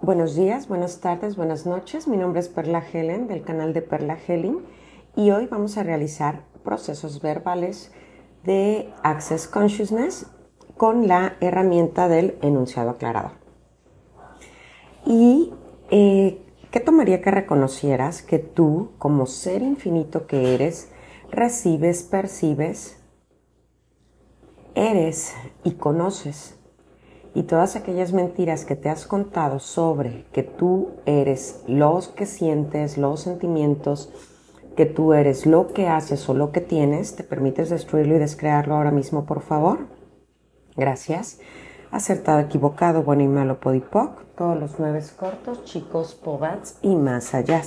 Buenos días, buenas tardes, buenas noches. Mi nombre es Perla Helen del canal de Perla Helen y hoy vamos a realizar procesos verbales de Access Consciousness con la herramienta del enunciado aclarador. Y eh, ¿qué tomaría que reconocieras que tú, como ser infinito que eres, recibes, percibes, eres y conoces y todas aquellas mentiras que te has contado sobre que tú eres los que sientes, los sentimientos, que tú eres lo que haces o lo que tienes, ¿te permites destruirlo y descrearlo ahora mismo, por favor? Gracias. Acertado, equivocado, bueno y malo, podipoc, todos los nueve cortos, chicos, pobats y más allá.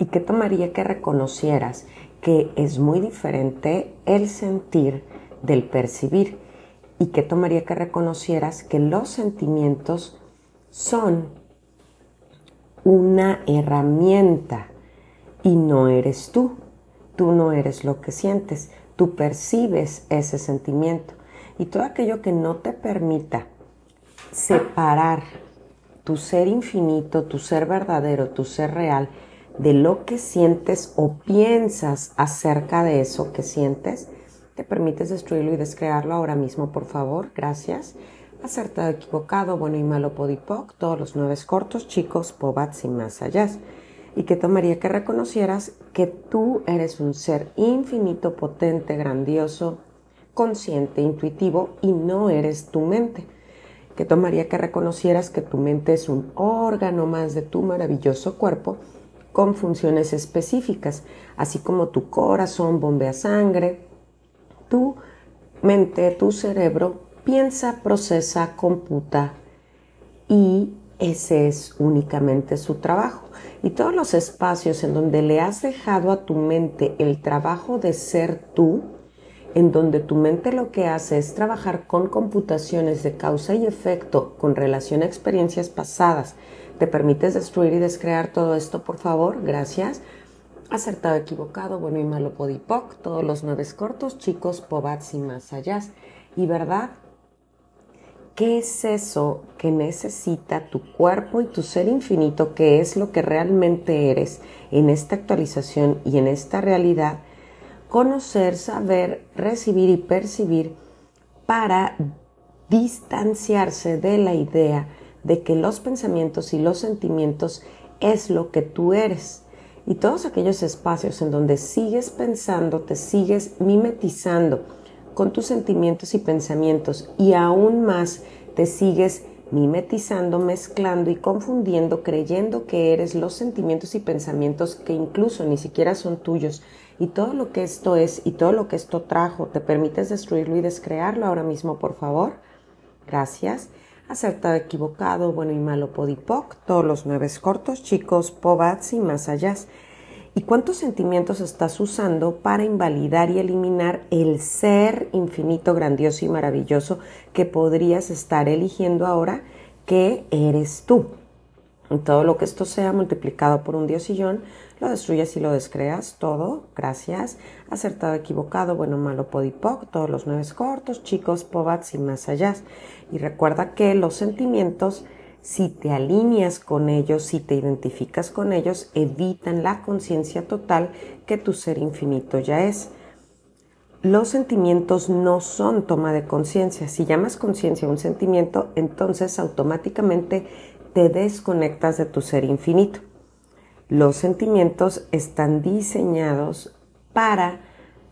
¿Y qué tomaría que reconocieras que es muy diferente el sentir del percibir? Y que tomaría que reconocieras que los sentimientos son una herramienta y no eres tú. Tú no eres lo que sientes, tú percibes ese sentimiento y todo aquello que no te permita separar tu ser infinito, tu ser verdadero, tu ser real de lo que sientes o piensas acerca de eso que sientes, ¿Te permites destruirlo y descrearlo ahora mismo, por favor? Gracias. Acertado, equivocado, bueno y malo, podipoc, todos los nueve cortos, chicos, pobats y más allá. Y que tomaría que reconocieras que tú eres un ser infinito, potente, grandioso, consciente, intuitivo y no eres tu mente. Que tomaría que reconocieras que tu mente es un órgano más de tu maravilloso cuerpo con funciones específicas, así como tu corazón bombea sangre, tu mente, tu cerebro piensa, procesa, computa y ese es únicamente su trabajo. Y todos los espacios en donde le has dejado a tu mente el trabajo de ser tú, en donde tu mente lo que hace es trabajar con computaciones de causa y efecto con relación a experiencias pasadas. ¿Te permites destruir y descrear todo esto, por favor? Gracias acertado, equivocado, bueno y malo, podipoc, todos los nueve cortos, chicos, pobats y más allá. Y verdad, ¿qué es eso que necesita tu cuerpo y tu ser infinito, que es lo que realmente eres en esta actualización y en esta realidad? Conocer, saber, recibir y percibir para distanciarse de la idea de que los pensamientos y los sentimientos es lo que tú eres y todos aquellos espacios en donde sigues pensando, te sigues mimetizando con tus sentimientos y pensamientos y aún más te sigues mimetizando, mezclando y confundiendo, creyendo que eres los sentimientos y pensamientos que incluso ni siquiera son tuyos. Y todo lo que esto es y todo lo que esto trajo, ¿te permites destruirlo y descrearlo ahora mismo, por favor? Gracias acertado, equivocado, bueno y malo, podipoc, todos los nueve cortos, chicos, pobats y más allá. ¿Y cuántos sentimientos estás usando para invalidar y eliminar el ser infinito, grandioso y maravilloso que podrías estar eligiendo ahora que eres tú? Todo lo que esto sea multiplicado por un diosillón, lo destruyes y lo descreas todo. Gracias. Acertado, equivocado, bueno, malo, podipoc, todos los nueve cortos, chicos, pobats y más allá. Y recuerda que los sentimientos, si te alineas con ellos, si te identificas con ellos, evitan la conciencia total que tu ser infinito ya es. Los sentimientos no son toma de conciencia. Si llamas conciencia a un sentimiento, entonces automáticamente te desconectas de tu ser infinito. Los sentimientos están diseñados para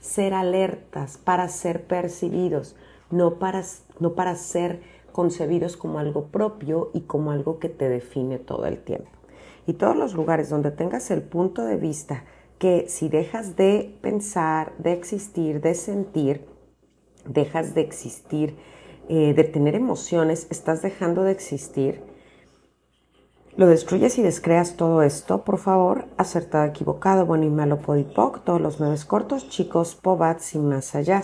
ser alertas, para ser percibidos, no para, no para ser concebidos como algo propio y como algo que te define todo el tiempo. Y todos los lugares donde tengas el punto de vista que si dejas de pensar, de existir, de sentir, dejas de existir, eh, de tener emociones, estás dejando de existir, lo destruyes y descreas todo esto, por favor, acertado, equivocado, bueno y malo, podipoc, todos los nueve cortos, chicos, pobats y más allá.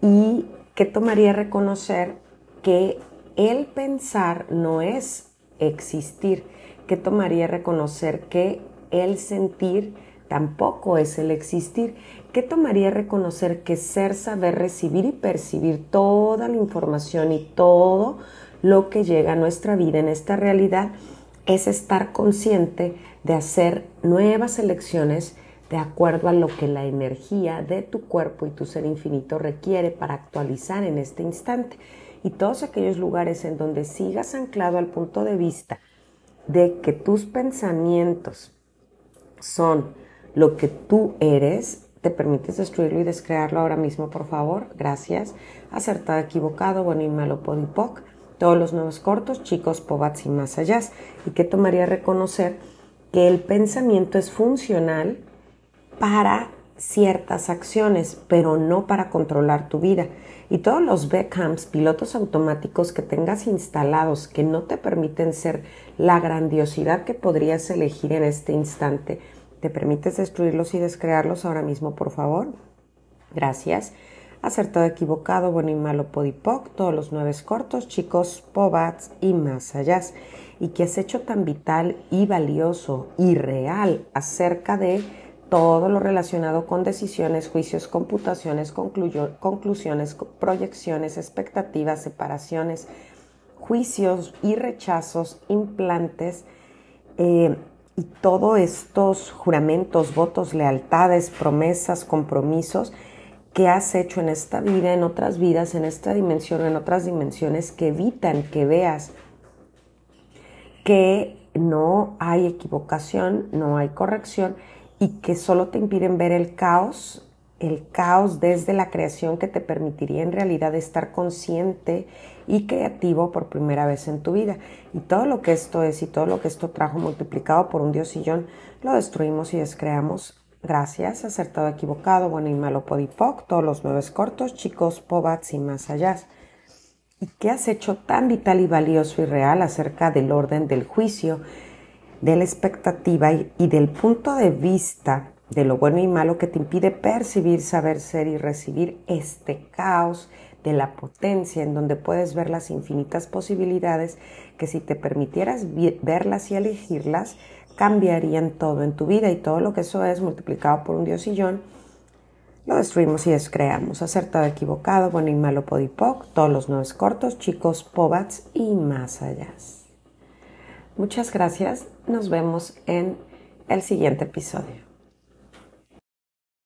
¿Y qué tomaría reconocer que el pensar no es existir? ¿Qué tomaría reconocer que el sentir tampoco es el existir? ¿Qué tomaría reconocer que ser, saber, recibir y percibir toda la información y todo lo que llega a nuestra vida en esta realidad es estar consciente de hacer nuevas elecciones de acuerdo a lo que la energía de tu cuerpo y tu ser infinito requiere para actualizar en este instante. Y todos aquellos lugares en donde sigas anclado al punto de vista de que tus pensamientos son lo que tú eres, te permites destruirlo y descrearlo ahora mismo, por favor. Gracias. Acertado, equivocado, bueno y malo, podipoc. Todos los nuevos cortos, chicos, pobats y más allá. Y que tomaría reconocer que el pensamiento es funcional para ciertas acciones, pero no para controlar tu vida. Y todos los Beckhams, pilotos automáticos que tengas instalados que no te permiten ser la grandiosidad que podrías elegir en este instante, ¿te permites destruirlos y descrearlos ahora mismo, por favor? Gracias. Acertado, equivocado, bueno y malo, podipoc, todos los nueve cortos, chicos, pobats y más allá. Y que has hecho tan vital y valioso y real acerca de todo lo relacionado con decisiones, juicios, computaciones, conclusiones, proyecciones, expectativas, separaciones, juicios y rechazos, implantes eh, y todos estos juramentos, votos, lealtades, promesas, compromisos que has hecho en esta vida, en otras vidas, en esta dimensión, en otras dimensiones que evitan que veas que no hay equivocación, no hay corrección y que solo te impiden ver el caos, el caos desde la creación que te permitiría en realidad estar consciente y creativo por primera vez en tu vida. Y todo lo que esto es y todo lo que esto trajo multiplicado por un diosillón, lo destruimos y descreamos. Gracias, acertado, equivocado, bueno y malo, podipoc, todos los nueve cortos, chicos, pobats y más allá. ¿Y qué has hecho tan vital y valioso y real acerca del orden del juicio? de la expectativa y, del punto de vista de lo bueno y malo que te impide percibir, saber ser y recibir este caos de la potencia en donde puedes ver las infinitas posibilidades que si te permitieras verlas y elegirlas, cambiarían todo en tu vida y todo lo que eso es multiplicado por un diosillón, lo destruimos y descreamos. Acertado, equivocado, bueno y malo, podipoc, todos los nueve cortos, chicos, pobats y más allá. Muchas gracias. Nos vemos en el siguiente episodio.